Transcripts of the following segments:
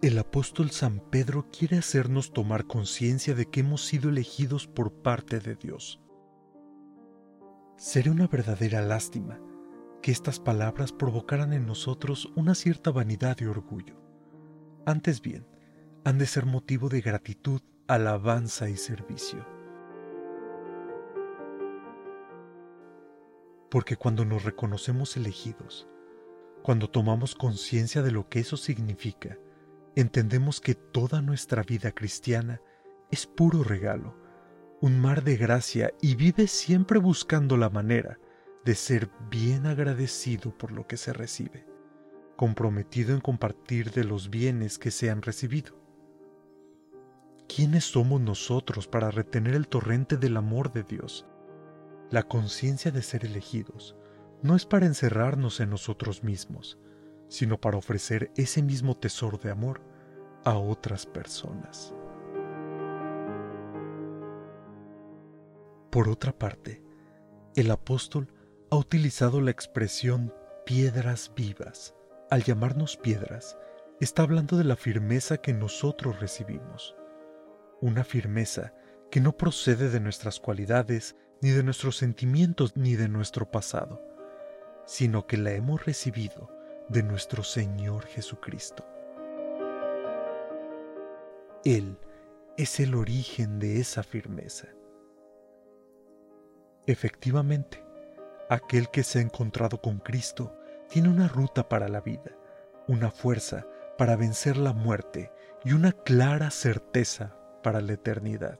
El apóstol San Pedro quiere hacernos tomar conciencia de que hemos sido elegidos por parte de Dios. Sería una verdadera lástima que estas palabras provocaran en nosotros una cierta vanidad y orgullo. Antes bien, han de ser motivo de gratitud, alabanza y servicio. Porque cuando nos reconocemos elegidos, cuando tomamos conciencia de lo que eso significa, entendemos que toda nuestra vida cristiana es puro regalo, un mar de gracia y vive siempre buscando la manera de ser bien agradecido por lo que se recibe, comprometido en compartir de los bienes que se han recibido. ¿Quiénes somos nosotros para retener el torrente del amor de Dios? La conciencia de ser elegidos no es para encerrarnos en nosotros mismos, sino para ofrecer ese mismo tesoro de amor a otras personas. Por otra parte, el apóstol ha utilizado la expresión piedras vivas. Al llamarnos piedras, está hablando de la firmeza que nosotros recibimos. Una firmeza que no procede de nuestras cualidades, ni de nuestros sentimientos, ni de nuestro pasado, sino que la hemos recibido de nuestro Señor Jesucristo. Él es el origen de esa firmeza. Efectivamente, aquel que se ha encontrado con Cristo tiene una ruta para la vida, una fuerza para vencer la muerte y una clara certeza para la eternidad.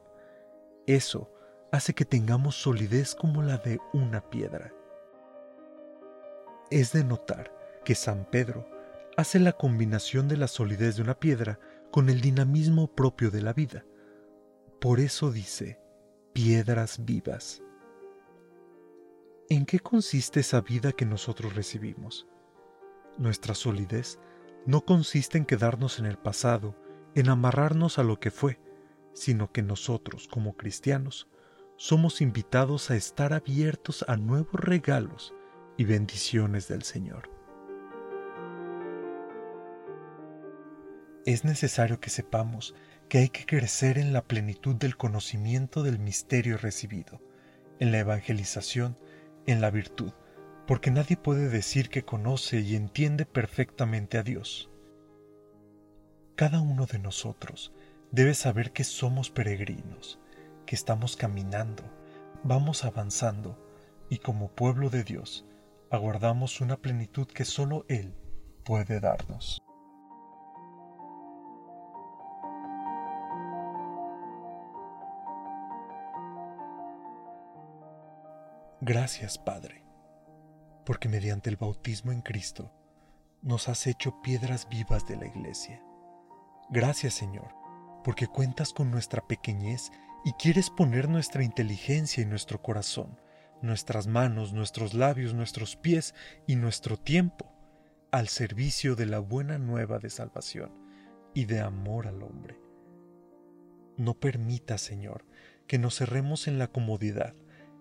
Eso hace que tengamos solidez como la de una piedra. Es de notar que San Pedro hace la combinación de la solidez de una piedra con el dinamismo propio de la vida. Por eso dice, piedras vivas. ¿En qué consiste esa vida que nosotros recibimos? Nuestra solidez no consiste en quedarnos en el pasado, en amarrarnos a lo que fue, sino que nosotros, como cristianos, somos invitados a estar abiertos a nuevos regalos y bendiciones del Señor. Es necesario que sepamos que hay que crecer en la plenitud del conocimiento del misterio recibido, en la evangelización en la virtud, porque nadie puede decir que conoce y entiende perfectamente a Dios. Cada uno de nosotros debe saber que somos peregrinos, que estamos caminando, vamos avanzando y como pueblo de Dios aguardamos una plenitud que solo Él puede darnos. Gracias, Padre, porque mediante el bautismo en Cristo nos has hecho piedras vivas de la Iglesia. Gracias, Señor, porque cuentas con nuestra pequeñez y quieres poner nuestra inteligencia y nuestro corazón, nuestras manos, nuestros labios, nuestros pies y nuestro tiempo al servicio de la buena nueva de salvación y de amor al hombre. No permita, Señor, que nos cerremos en la comodidad,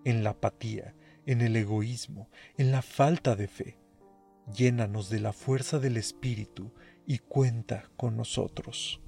en la apatía, en el egoísmo, en la falta de fe. Llénanos de la fuerza del Espíritu y cuenta con nosotros.